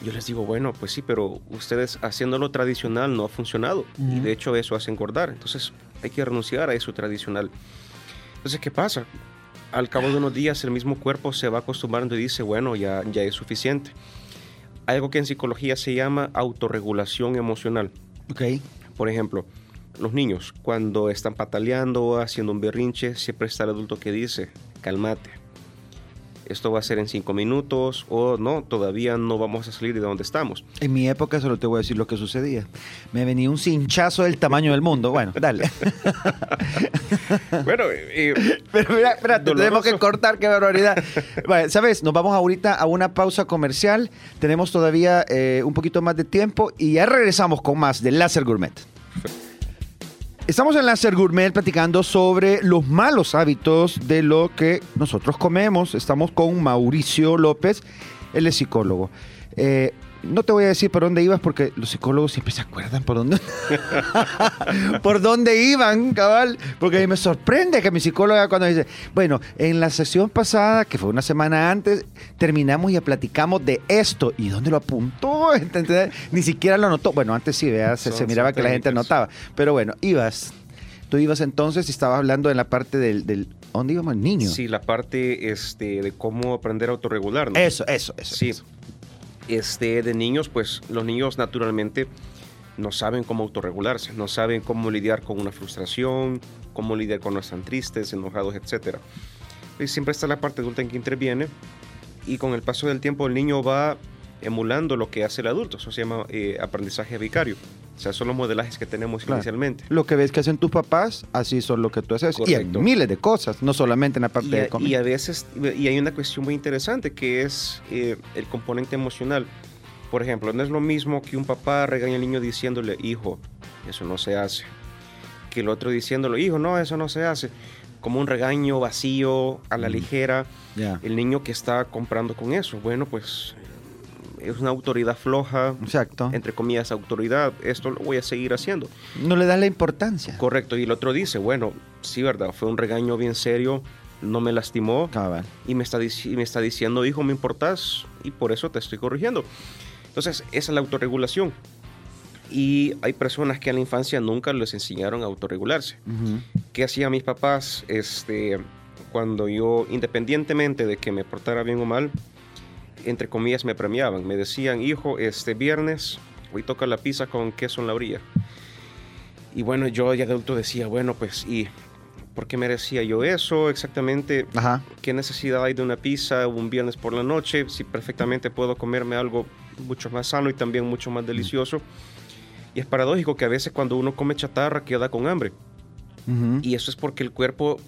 Yo les digo, bueno, pues sí, pero ustedes haciéndolo tradicional no ha funcionado. Y de hecho eso hace engordar. Entonces hay que renunciar a eso tradicional. Entonces, ¿qué pasa? Al cabo de unos días el mismo cuerpo se va acostumbrando y dice, bueno, ya, ya es suficiente. Algo que en psicología se llama autorregulación emocional. Ok. Por ejemplo, los niños cuando están pataleando o haciendo un berrinche, siempre está el adulto que dice, cálmate. Esto va a ser en cinco minutos o no, todavía no vamos a salir de donde estamos. En mi época solo te voy a decir lo que sucedía. Me venía un cinchazo del tamaño del mundo. Bueno, dale. bueno, eh, Pero mira, espérate, tenemos que cortar, qué barbaridad. Vale, ¿Sabes? Nos vamos ahorita a una pausa comercial. Tenemos todavía eh, un poquito más de tiempo y ya regresamos con más de Láser Gourmet. Estamos en Láser Gourmet platicando sobre los malos hábitos de lo que nosotros comemos. Estamos con Mauricio López, él es psicólogo. Eh, no te voy a decir por dónde ibas porque los psicólogos siempre se acuerdan por dónde por dónde iban, cabal, porque a mí me sorprende que mi psicóloga cuando dice, bueno, en la sesión pasada, que fue una semana antes, terminamos y platicamos de esto. ¿Y dónde lo apuntó? ¿Entendés? Ni siquiera lo notó. Bueno, antes sí, vea, se, se miraba que la gente técnicas. notaba. Pero bueno, ibas. Tú ibas entonces y estabas hablando en la parte del, del ¿dónde íbamos? Niño. Sí, la parte este, de cómo aprender a autorregularnos. Eso, eso, eso. Sí. eso. Este, de niños, pues los niños naturalmente no saben cómo autorregularse, no saben cómo lidiar con una frustración, cómo lidiar cuando están tristes, enojados, etc. Y siempre está la parte adulta en que interviene y con el paso del tiempo el niño va emulando lo que hace el adulto. Eso se llama eh, aprendizaje vicario. O sea, son los modelajes que tenemos Claro. inicialmente. Lo que ves que hacen tus papás, así son lo que tú haces. Y Correcto. en miles de cosas, no solamente en la parte Y de comer. y a veces, y hay una cuestión muy interesante que es eh, el componente emocional. Por ejemplo, no es lo mismo que un papá regaña al niño diciéndole, hijo, eso no se hace. Que el otro diciéndole, hijo, no, eso no se hace. Como un regaño vacío, a la Mm. ligera. El niño que está comprando con eso, bueno, pues es una autoridad floja, Exacto. entre comillas, autoridad, esto lo voy a seguir haciendo. No le das la importancia. Correcto, y el otro dice, bueno, sí, verdad, fue un regaño bien serio, no me lastimó, Cabal. y me está, me está diciendo, hijo, me importas y por eso te estoy corrigiendo. Entonces, esa es la autorregulación. Y hay personas que en la infancia nunca les enseñaron a autorregularse. Ujú. ¿Qué hacían mis papás este, cuando yo, independientemente de que me portara bien o mal, entre comillas me premiaban? Me decían, hijo, este viernes hoy toca la pizza con queso en la orilla. Y bueno, yo ya de adulto decía, bueno, pues, ¿y por qué merecía yo eso exactamente? Ajá. ¿Qué necesidad hay de una pizza un viernes por la noche si perfectamente puedo comerme algo mucho más sano y también mucho más delicioso? Y es paradójico que a veces cuando uno come chatarra queda con hambre. Y eso es porque el cuerpo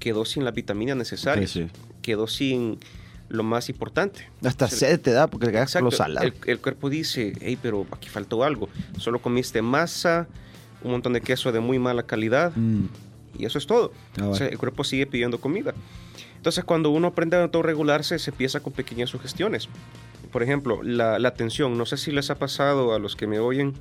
quedó sin las vitaminas necesarias, Sí, sí. quedó sin lo más importante. Hasta Sí. sed te da porque le con lo salado. El, el cuerpo dice, hey, pero aquí faltó algo. Solo comiste masa, un montón de queso de muy mala calidad Mm. y eso es todo. Ah, O sea, el cuerpo sigue pidiendo comida. Entonces, cuando uno aprende a autorregularse, se empieza con pequeñas sugestiones. Por ejemplo, la, la atención. No sé si les ha pasado a los que me oyen.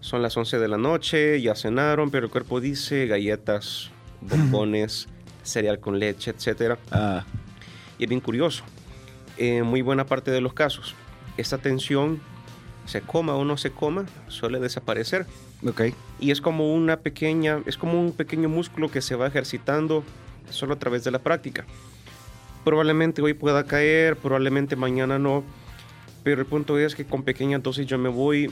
Son las 11 de la noche, ya cenaron, pero el cuerpo dice galletas, bombones, cereal con leche, etc. Ah, Y es bien curioso. En muy buena parte de los casos, esta tensión, se coma o no se coma, suele desaparecer. ok. Y es como una pequeña, es como un pequeño músculo que se va ejercitando solo a través de la práctica. Probablemente hoy pueda caer, probablemente mañana no, pero el punto es que con pequeñas dosis yo me voy,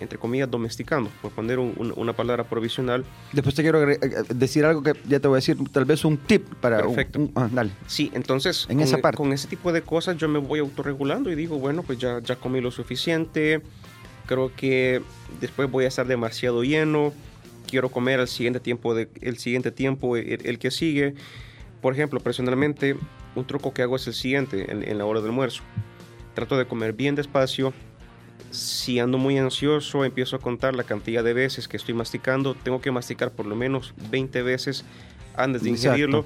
entre comillas, domesticando, por poner un- un- una palabra provisional. Después te quiero decir algo que ya te voy a decir, tal vez un tip para... Perfecto. un- ah, dale. Sí, entonces En con, esa parte. con ese tipo de cosas yo me voy autorregulando y digo, bueno, pues ya, ya comí lo suficiente, creo que después voy a estar demasiado lleno, quiero comer al siguiente tiempo, de, el siguiente tiempo, el, el que sigue. Por ejemplo, personalmente, un truco que hago es el siguiente en, en la hora del almuerzo. Trato de comer bien despacio. Si ando muy ansioso, empiezo a contar la cantidad de veces que estoy masticando. Tengo que masticar por lo menos 20 veces antes de Exacto. ingerirlo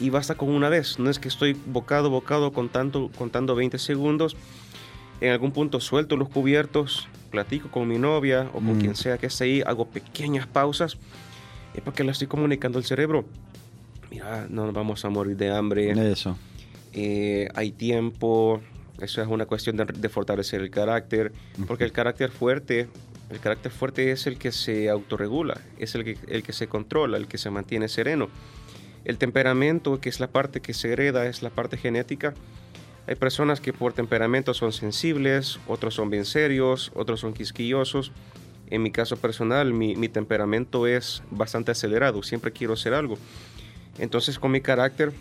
y basta con una vez. No es que estoy bocado, bocado contando, contando 20 segundos. En algún punto suelto los cubiertos, platico con mi novia o con Mm. quien sea que esté ahí, hago pequeñas pausas. Es porque le estoy comunicando al cerebro. Mira, no nos vamos a morir de hambre. Eso. eh, hay tiempo. Eso es una cuestión de, de fortalecer el carácter. Porque el carácter fuerte, el carácter fuerte es el que se autorregula, es el que, el que se controla, el que se mantiene sereno. El temperamento, que es la parte que se hereda, es la parte genética. Hay personas que por temperamento son sensibles, otros son bien serios, otros son quisquillosos. En mi caso personal, mi, mi temperamento es bastante acelerado, siempre quiero hacer algo. Entonces con mi carácter,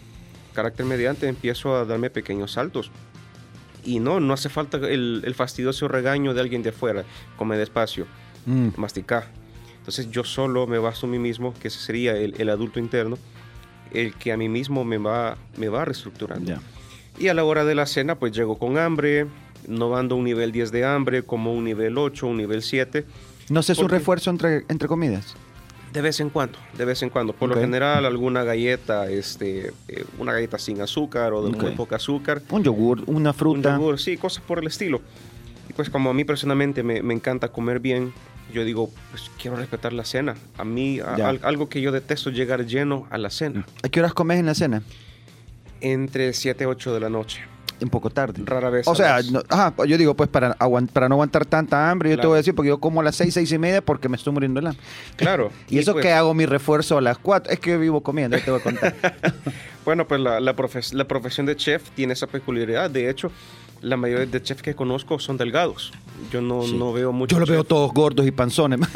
carácter mediante, empiezo a darme pequeños saltos. Y no, no hace falta el, el fastidioso regaño de alguien de afuera. Come despacio, Mm. masticar. Entonces yo solo me baso a mí mismo, que ese sería el, el adulto interno, el que a mí mismo me va, me va reestructurando. Ya. Y a la hora de la cena, pues llego con hambre, no ando un nivel 10 de hambre, como un nivel 8, un nivel 7. No sé, es un refuerzo entre, entre comidas. De vez en cuando, de vez en cuando. Por lo general, alguna galleta, este, eh, una galleta sin azúcar o de muy poca azúcar. Un yogur, una Un fruta. yogur, sí, cosas por el estilo. Y pues como a mí personalmente me, me encanta comer bien, yo digo, pues quiero respetar la cena. A mí, a- algo que yo detesto, llegar lleno a la cena. ¿A qué horas comes en la cena? Entre 7 y 8 de la noche. Un poco tarde. Rara vez. O sea, las- no- ajá, yo digo, pues para, no aguantar tanta hambre, yo te Claro. voy a decir, porque yo como a las seis, seis y media porque me estoy muriendo de hambre. Claro. Y, eso pues, que hago mi refuerzo a las cuatro, es que yo vivo comiendo, te voy a contar. Bueno, pues la, la, profes- la profesión de chef tiene esa peculiaridad. De hecho, la mayoría de chefs que conozco son delgados. Yo no, Sí. no veo mucho. yo los veo todos gordos y panzones.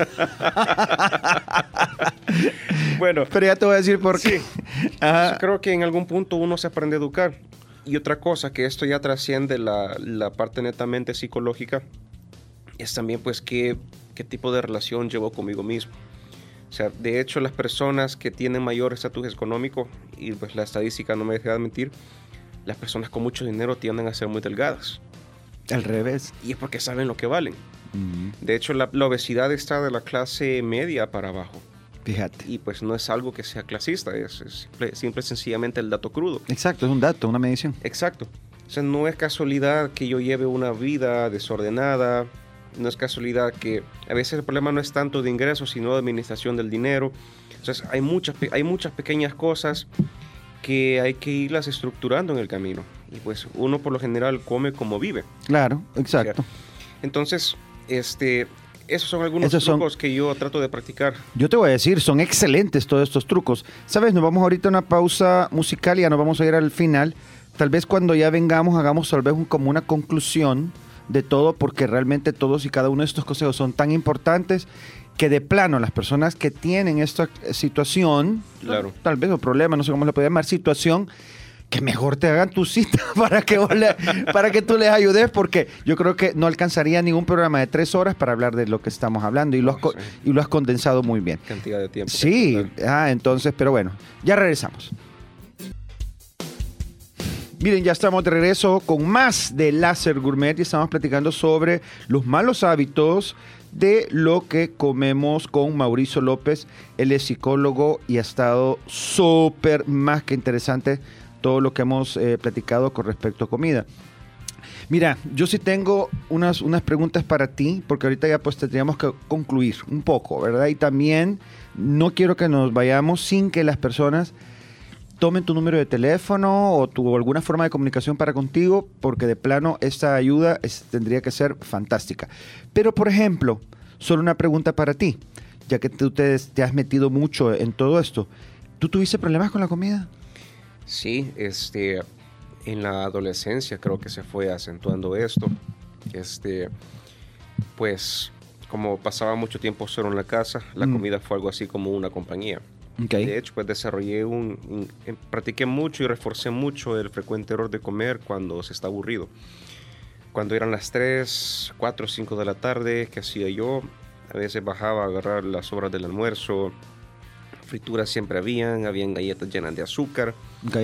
Bueno, Pero ya te voy a decir por qué. Ajá. creo que en algún punto uno se aprende a educar. Y otra cosa, que esto ya trasciende la, la parte netamente psicológica, es también pues qué, qué tipo de relación llevo conmigo mismo. O sea, de hecho las personas que tienen mayor estatus económico, y pues la estadística no me deja de mentir, las personas con mucho dinero tienden a ser muy delgadas. Al revés. Y es porque saben lo que valen. De hecho, la, la obesidad está de la clase media para abajo. Fíjate. Y pues no es algo que sea clasista, es, es simple, simple sencillamente el dato crudo. Exacto, es un dato, una medición. Exacto. O sea, no es casualidad que yo lleve una vida desordenada, no es casualidad que a veces el problema no es tanto de ingresos, sino de administración del dinero. Entonces, hay muchas, hay muchas pequeñas cosas que hay que irlas estructurando en el camino. Y pues uno por lo general come como vive. Claro, exacto. Entonces, este, esos son algunos Esos son- trucos que yo trato de practicar. Yo te voy a decir, son excelentes todos estos trucos. Sabes, nos vamos ahorita a una pausa musical y ya nos vamos a ir al final. Tal vez cuando ya vengamos hagamos tal vez un- como una conclusión de todo, porque realmente todos y cada uno de estos consejos son tan importantes que de plano las personas que tienen esta situación, Claro. tal vez o problema, no sé cómo le puede llamar, situación, que mejor te hagan tu cita para que, le- para que tú les ayudes, porque yo creo que no alcanzaría ningún programa de tres horas para hablar de lo que estamos hablando y lo has, Sí. y lo has condensado muy bien. Cantidad de tiempo. Sí, ah, entonces, pero bueno, ya regresamos. Miren, ya estamos de regreso con más de Láser Gourmet y estamos platicando sobre los malos hábitos de lo que comemos con Mauricio López. Él es psicólogo y ha estado súper más que interesante todo lo que hemos eh, platicado con respecto a comida. Mira, yo sí tengo unas, unas preguntas para ti, porque ahorita ya pues tendríamos que concluir un poco, ¿verdad? Y también no quiero que nos vayamos sin que las personas tomen tu número de teléfono o tu alguna forma de comunicación para contigo, porque de plano esta ayuda tendría que ser fantástica. Pero, por ejemplo, solo una pregunta para ti, ya que tú te has metido mucho en todo esto. ¿Tú tuviste problemas con la comida? Sí, este, en la adolescencia creo que se fue acentuando esto. Este, pues, como pasaba mucho tiempo solo en la casa, la Mm. comida fue algo así como una compañía. Ok. De hecho, pues desarrollé un, un- em, practiqué mucho y reforcé mucho el frecuente error de comer cuando se está aburrido. Cuando eran las 3, 4, 5 de la tarde, ¿qué hacía yo? A veces bajaba a agarrar las sobras del almuerzo. Frituras siempre habían, habían galletas llenas de azúcar. Ok.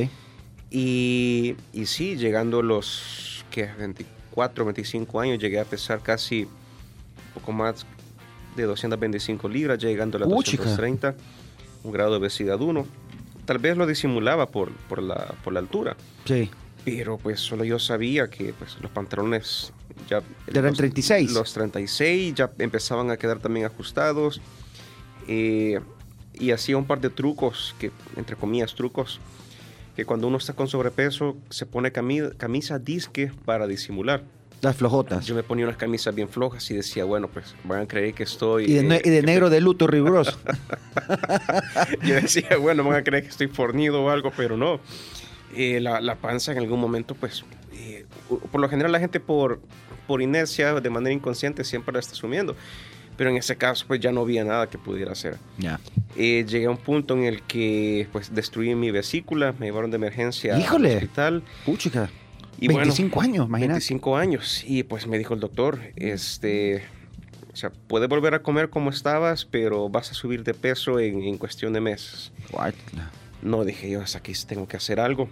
Y, y sí, llegando a los ¿qué? 24, 25 años, llegué a pesar casi un poco más de 225 libras, llegando a las chica. 230, un grado de obesidad 1. Tal vez lo disimulaba por, por, la, por la altura, Sí. pero pues solo yo sabía que pues, los pantalones ya... Eran los- 36. Los 36 ya empezaban a quedar también ajustados. eh, y hacía un par de trucos, que entre comillas trucos, que cuando uno está con sobrepeso se pone cami- camisa disque para disimular. Las flojotas. Yo me ponía unas camisas bien flojas y decía, bueno, pues van a creer que estoy... Y de, ne- eh, y de que negro de luto riguroso. Yo decía, bueno, van a creer que estoy fornido o algo, pero no. Eh, la, la panza en algún momento, pues, eh, por lo general la gente por, por inercia, de manera inconsciente, siempre la está asumiendo. Pero en ese caso, pues ya no había nada que pudiera hacer. ya. Eh, llegué a un punto en el que, pues, destruí mi vesícula, me llevaron de emergencia Híjole. al hospital. Puchica. Y bueno, 25 años, imagínate. 25 años. Y pues me dijo el doctor, este, o sea, puedes volver a comer como estabas, pero vas a subir de peso en, en cuestión de meses. Guácala. No, dije yo, hasta aquí tengo que hacer algo.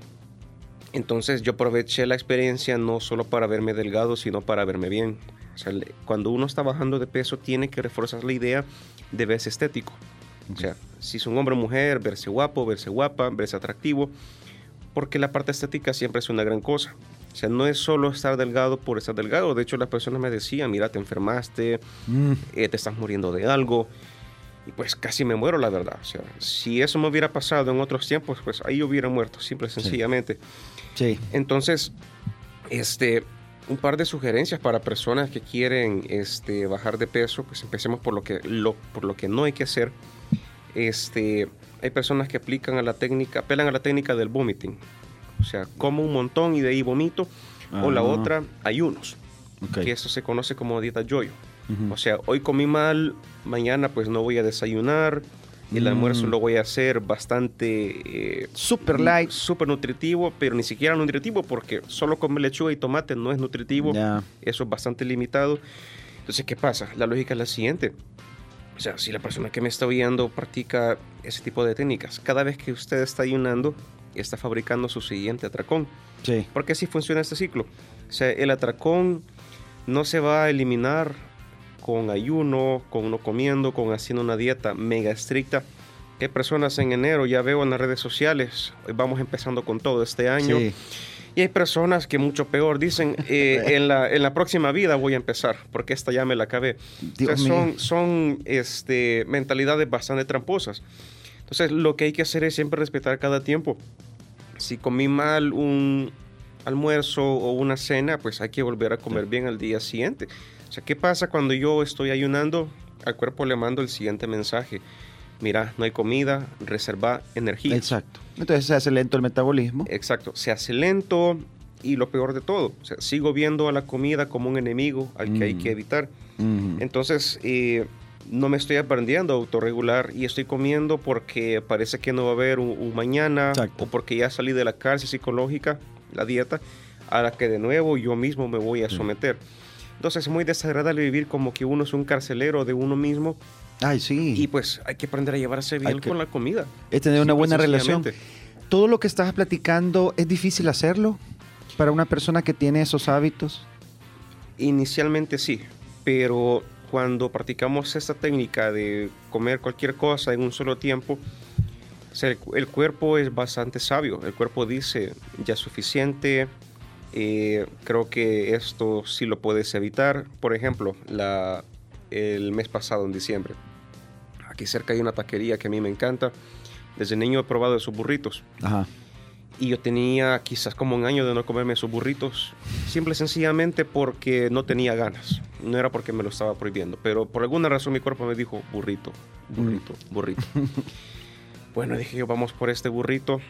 Entonces yo aproveché la experiencia no solo para verme delgado, sino para verme bien. O sea, cuando uno está bajando de peso, tiene que reforzar la idea de verse estético. O sea, si es un hombre o mujer, verse guapo, verse guapa, verse atractivo, porque la parte estética siempre es una gran cosa. O sea, no es solo estar delgado por estar delgado. De hecho, las personas me decían, mira, te enfermaste, Mm, eh, te estás muriendo de algo. Y pues casi me muero, la verdad. O sea, si eso me hubiera pasado en otros tiempos, pues ahí hubiera muerto, simple y sencillamente. sí. Entonces, este, un par de sugerencias para personas que quieren este, bajar de peso, pues empecemos por lo que, lo, por lo que no hay que hacer. Este, hay personas que aplican a la técnica, apelan a la técnica del vomiting. O sea, como un montón y de ahí vomito. O la Ah. otra, ayunos, que esto se conoce como dieta yoyo. Ujú. O sea, hoy comí mal, mañana pues no voy a desayunar. El Mm. almuerzo lo voy a hacer bastante... eh, Super light. Súper nutritivo, pero ni siquiera nutritivo porque solo comer lechuga y tomate no es nutritivo. Eso es bastante limitado. Entonces, ¿qué pasa? La lógica es la siguiente. O sea, si la persona que me está oyendo practica ese tipo de técnicas, cada vez que usted está ayunando, está fabricando su siguiente atracón. Sí. Porque así funciona este ciclo. O sea, el atracón no se va a eliminar con ayuno, con no comiendo, con haciendo una dieta mega estricta. Hay personas en enero, ya veo en las redes sociales, hoy vamos empezando con todo este año, Sí. y hay personas que mucho peor dicen, eh, en, la, en la próxima vida voy a empezar, porque esta ya me la acabé. Son son este, mentalidades bastante tramposas. Entonces, lo que hay que hacer es siempre respetar cada tiempo. Si comí mal un almuerzo o una cena, pues hay que volver a comer bien al día siguiente. O sea, ¿qué pasa cuando yo estoy ayunando? Al cuerpo le mando el siguiente mensaje. Mira, no hay comida, reserva energía. Exacto. Entonces se hace lento el metabolismo. Exacto, se hace lento y lo peor de todo, o sea, sigo viendo a la comida como un enemigo al que hay Mm. que evitar. Ujú. Entonces, eh, no me estoy aprendiendo a autorregular y estoy comiendo porque parece que no va a haber un, un mañana Exacto. o porque ya salí de la cárcel psicológica, la dieta, a la que de nuevo yo mismo me voy a someter. Entonces es muy desagradable vivir como que uno es un carcelero de uno mismo Ay, sí. y pues hay que aprender a llevarse bien que- con la comida. es tener una buena relación. sencillamente. Todo lo que estás platicando, ¿es difícil hacerlo para una persona que tiene esos hábitos? Inicialmente sí, pero cuando practicamos esta técnica de comer cualquier cosa en un solo tiempo, el cuerpo es bastante sabio. El cuerpo dice, ya es suficiente, eh, creo que esto sí lo puedes evitar. Por ejemplo, la, el mes pasado, en diciembre, aquí cerca hay una taquería que a mí me encanta. Desde niño he probado esos burritos. Ajá. Y yo tenía quizás como un año de no comerme esos burritos, simple y sencillamente porque no tenía ganas. No era porque me lo estaba prohibiendo, pero por alguna razón mi cuerpo me dijo burrito, burrito, burrito. bueno, dije yo, vamos por este burrito.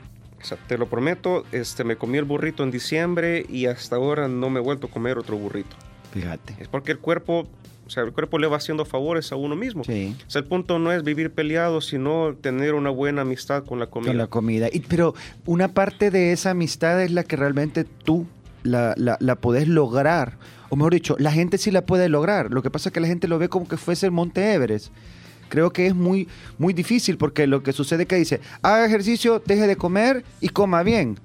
O sea, te lo prometo, este, me comí el burrito en diciembre y hasta ahora no me he vuelto a comer otro burrito. Fíjate. Es porque el cuerpo, o sea, el cuerpo le va haciendo favores a uno mismo. Sí. O sea, el punto no es vivir peleado, sino tener una buena amistad con la comida. Con la comida. Y, pero una parte de esa amistad es la que realmente tú la, la, la podés lograr. O mejor dicho, la gente sí la puede lograr. Lo que pasa es que la gente lo ve como que fuese el Monte Everest. Creo que es muy, muy difícil porque lo que sucede es que dice, haga ejercicio, deje de comer y coma bien.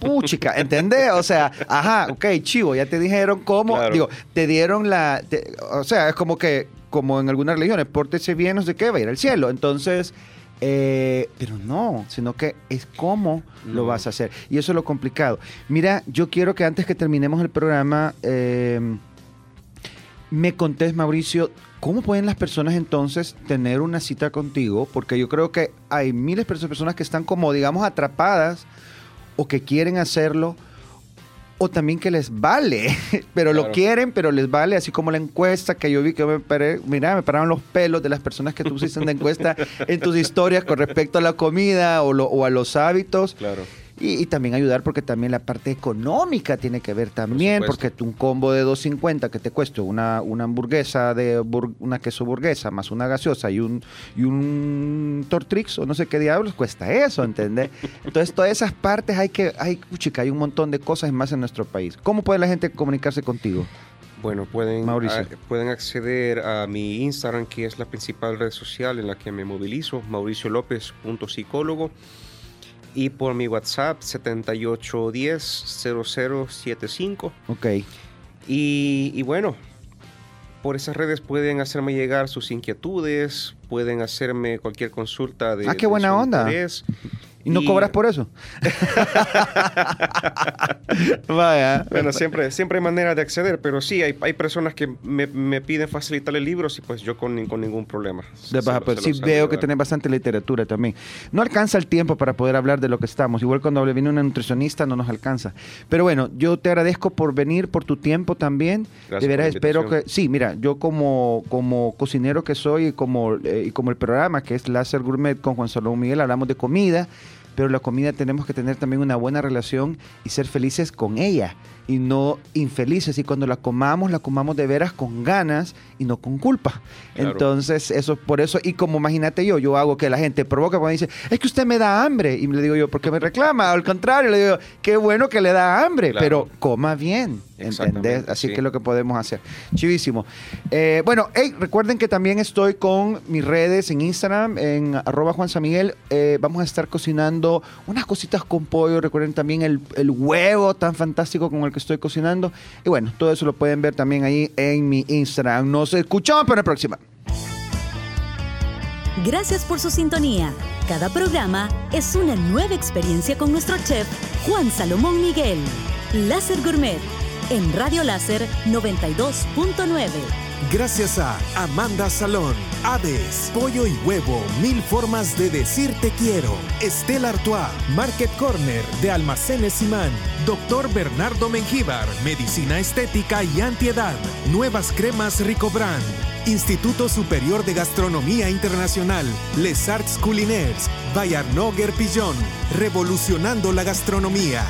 Puchica, ¿entendés? O sea, ajá, ok, chivo, ya te dijeron cómo, Claro. digo, te dieron la, te- o sea, es como que, como en algunas religiones, pórtese bien, no sé qué, va a ir al cielo. Entonces, eh, pero no, sino que es cómo lo vas a hacer. Y eso es lo complicado. Mira, yo quiero que antes que terminemos el programa, eh, me contés, Mauricio, ¿cómo pueden las personas entonces tener una cita contigo? Porque yo creo que hay miles de personas que están como, digamos, atrapadas o que quieren hacerlo o también que les vale, pero lo quieren, pero les vale, así como la encuesta que yo vi que me paré, mira, me paraban los pelos de las personas que tú pusiste en la encuesta en tus historias con respecto a la comida o, lo- o a los hábitos. Claro. Y, y también ayudar porque también la parte económica tiene que ver también, supuesto. porque un combo de 2.50 que te cueste una, una hamburguesa de bur- una queso burguesa más una gaseosa y un y un Tortrix o no sé qué diablos cuesta eso, ¿entendés? Entonces todas esas partes hay que hay chica, hay un montón de cosas más en nuestro país. ¿Cómo puede la gente comunicarse contigo? Bueno, pueden, a- pueden acceder a mi Instagram, que es la principal red social en la que me movilizo, mauriciolopez.psicólogo, y por mi WhatsApp 7810-0075. Ok. Y, y bueno, por esas redes pueden hacerme llegar sus inquietudes, pueden hacerme cualquier consulta de. Ah, qué buena onda. ¿Y no cobras por eso? Vaya. Bueno, siempre, siempre hay manera de acceder, pero sí, hay, hay personas que me, piden facilitarle libros y pues yo con, con ningún problema. De baja, pero sí veo que tenés bastante literatura también. No alcanza el tiempo para poder hablar de lo que estamos. Igual cuando le viene una nutricionista no nos alcanza. Pero bueno, yo te agradezco por venir, por tu tiempo también. de veras espero que... Sí, mira, yo como, como cocinero que soy y como, eh, y como el programa que es Láser Gourmet con Juan Salomón Miguel, hablamos de comida pero la comida tenemos que tener también una buena relación y ser felices con ella y no infelices. Y cuando la comamos, la comamos de veras con ganas y no con culpa. Entonces, eso es por eso. Y como imagínate yo, yo hago que la gente provoca cuando dice, es que usted me da hambre. Y le digo yo, ¿por qué me reclama? Al contrario, le digo, qué bueno que le da hambre, pero coma bien. ¿Entendés? Así que es lo que podemos hacer. Chivísimo. Eh, bueno, hey, recuerden que también estoy con mis redes en Instagram, en arroba Juan San Miguel. Eh, vamos a estar cocinando unas cositas con pollo. Recuerden también el, el huevo tan fantástico con el que estoy cocinando. Y bueno, todo eso lo pueden ver también ahí en mi Instagram. Nos escuchamos para la próxima. Gracias por su sintonía. Cada programa es una nueva experiencia con nuestro chef Juan Salomón Miguel. Láser Gourmet en Radio Láser 92.9. Gracias a Amanda Salón, Hades, Pollo y Huevo, Mil Formas de Decir Te Quiero, Estela Artois, Market Corner de Almacenes Imán, Doctor Bernardo Mengíbar, Medicina Estética y Antiedad, Nuevas Cremas Ricobrand, Instituto Superior de Gastronomía Internacional, Les Arts Culinaires, Bayarnoger Pillon, Revolucionando la Gastronomía.